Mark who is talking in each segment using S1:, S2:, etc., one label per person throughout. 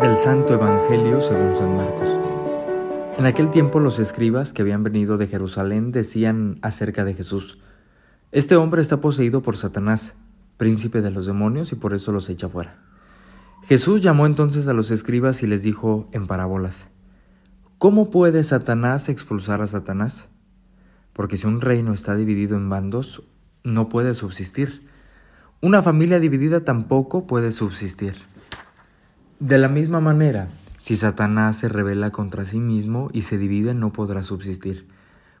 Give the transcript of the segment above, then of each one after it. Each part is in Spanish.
S1: Del Santo Evangelio según San Marcos. En aquel tiempo los escribas que habían venido de Jerusalén decían acerca de Jesús, Este hombre está poseído por Satanás, príncipe de los demonios, y por eso los echa fuera. Jesús llamó entonces a los escribas y les dijo en parábolas, ¿Cómo puede Satanás expulsar a Satanás? Porque si un reino está dividido en bandos, no puede subsistir. Una familia dividida tampoco puede subsistir. De la misma manera, si Satanás se revela contra sí mismo y se divide, no podrá subsistir,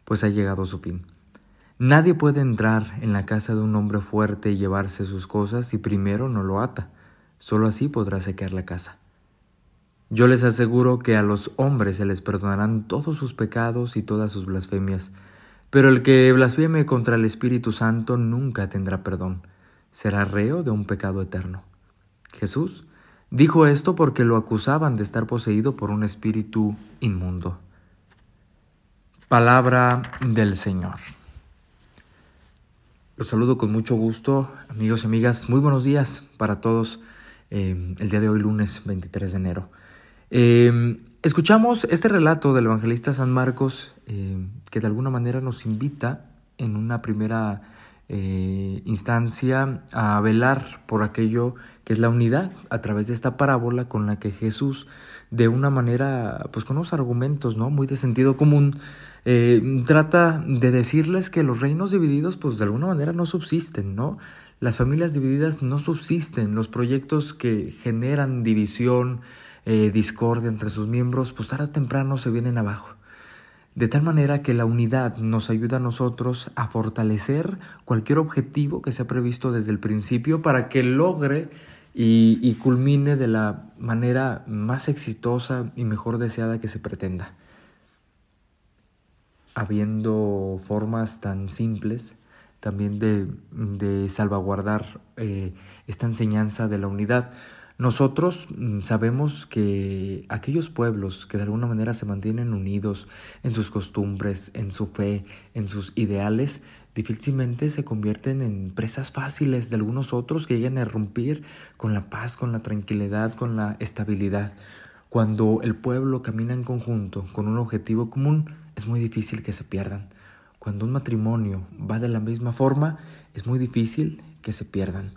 S1: pues ha llegado su fin. Nadie puede entrar en la casa de un hombre fuerte y llevarse sus cosas si primero no lo ata. Solo así podrá secar la casa. Yo les aseguro que a los hombres se les perdonarán todos sus pecados y todas sus blasfemias, pero el que blasfeme contra el Espíritu Santo nunca tendrá perdón, será reo de un pecado eterno. Jesús Dijo esto porque lo acusaban de estar poseído por un espíritu inmundo. Palabra del Señor. Los saludo con mucho gusto, amigos y amigas. Muy buenos días para todos eh, el día de hoy, lunes 23 de enero. Eh, escuchamos este relato del evangelista San Marcos eh, que de alguna manera nos invita en una primera eh, instancia a velar por aquello que es la unidad a través de esta parábola con la que Jesús de una manera, pues con unos argumentos, ¿no? Muy de sentido común, eh, trata de decirles que los reinos divididos, pues de alguna manera no subsisten, ¿no? Las familias divididas no subsisten, los proyectos que generan división, eh, discordia entre sus miembros, pues tarde o temprano se vienen abajo de tal manera que la unidad nos ayuda a nosotros a fortalecer cualquier objetivo que se ha previsto desde el principio para que logre y, culmine de la manera más exitosa y mejor deseada que se pretenda. Habiendo formas tan simples también de, salvaguardar eh, esta enseñanza de la unidad. Nosotros mm, sabemos que aquellos pueblos que de alguna manera se mantienen unidos en sus costumbres, en su fe, en sus ideales, difícilmente se convierten en presas fáciles de algunos otros que lleguen a romper con la paz, con la tranquilidad, con la estabilidad. Cuando el pueblo camina en conjunto con un objetivo común, es muy difícil que se pierdan. Cuando un matrimonio va de la misma forma, es muy difícil que se pierdan.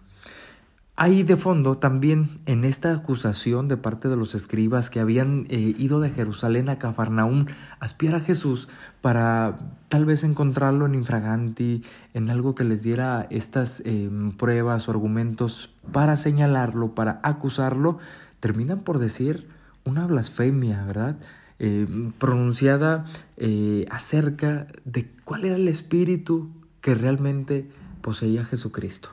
S1: Hay de fondo también en esta acusación de parte de los escribas que habían eh, ido de Jerusalén a Cafarnaúm a espiar a Jesús para tal vez encontrarlo en infraganti, en algo que les diera estas em, pruebas o argumentos para señalarlo, para acusarlo, terminan por decir una blasfemia, ¿verdad? Em, pronunciada eh, acerca de cuál era el espíritu que realmente poseía Jesucristo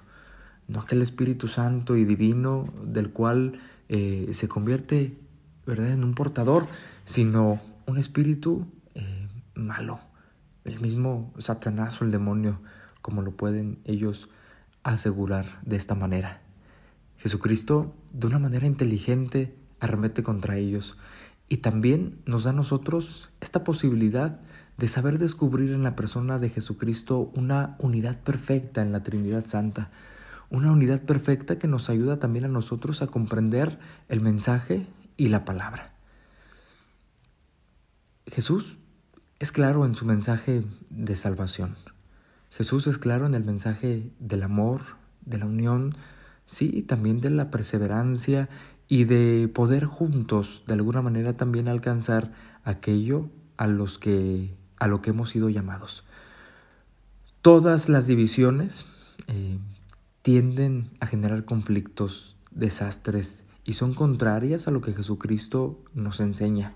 S1: no aquel Espíritu Santo y divino del cual eh, se convierte ¿verdad? en un portador, sino un espíritu eh, malo, el mismo Satanás o el demonio, como lo pueden ellos asegurar de esta manera. Jesucristo, de una manera inteligente, arremete contra ellos y también nos da a nosotros esta posibilidad de saber descubrir en la persona de Jesucristo una unidad perfecta en la Trinidad Santa una unidad perfecta que nos ayuda también a nosotros a comprender el mensaje y la palabra. Jesús es claro en su mensaje de salvación. Jesús es claro en el mensaje del amor, de la unión, sí, también de la perseverancia y de poder juntos de alguna manera también alcanzar aquello a los que a lo que hemos sido llamados. Todas las divisiones eh, tienden a generar conflictos, desastres y son contrarias a lo que Jesucristo nos enseña.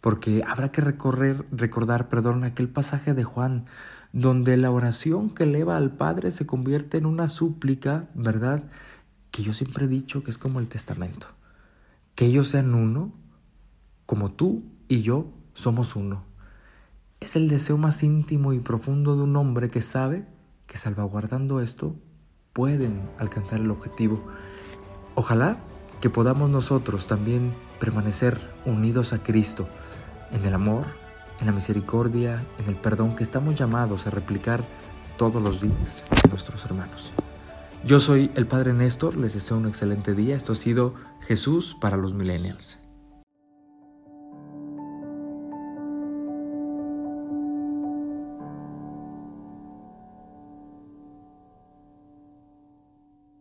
S1: Porque habrá que recorrer, recordar, perdón, aquel pasaje de Juan, donde la oración que eleva al Padre se convierte en una súplica, ¿verdad? Que yo siempre he dicho que es como el testamento. Que ellos sean uno, como tú y yo somos uno. Es el deseo más íntimo y profundo de un hombre que sabe que salvaguardando esto pueden alcanzar el objetivo. Ojalá que podamos nosotros también permanecer unidos a Cristo en el amor, en la misericordia, en el perdón que estamos llamados a replicar todos los días a nuestros hermanos. Yo soy el Padre Néstor, les deseo un excelente día. Esto ha sido Jesús para los Millennials.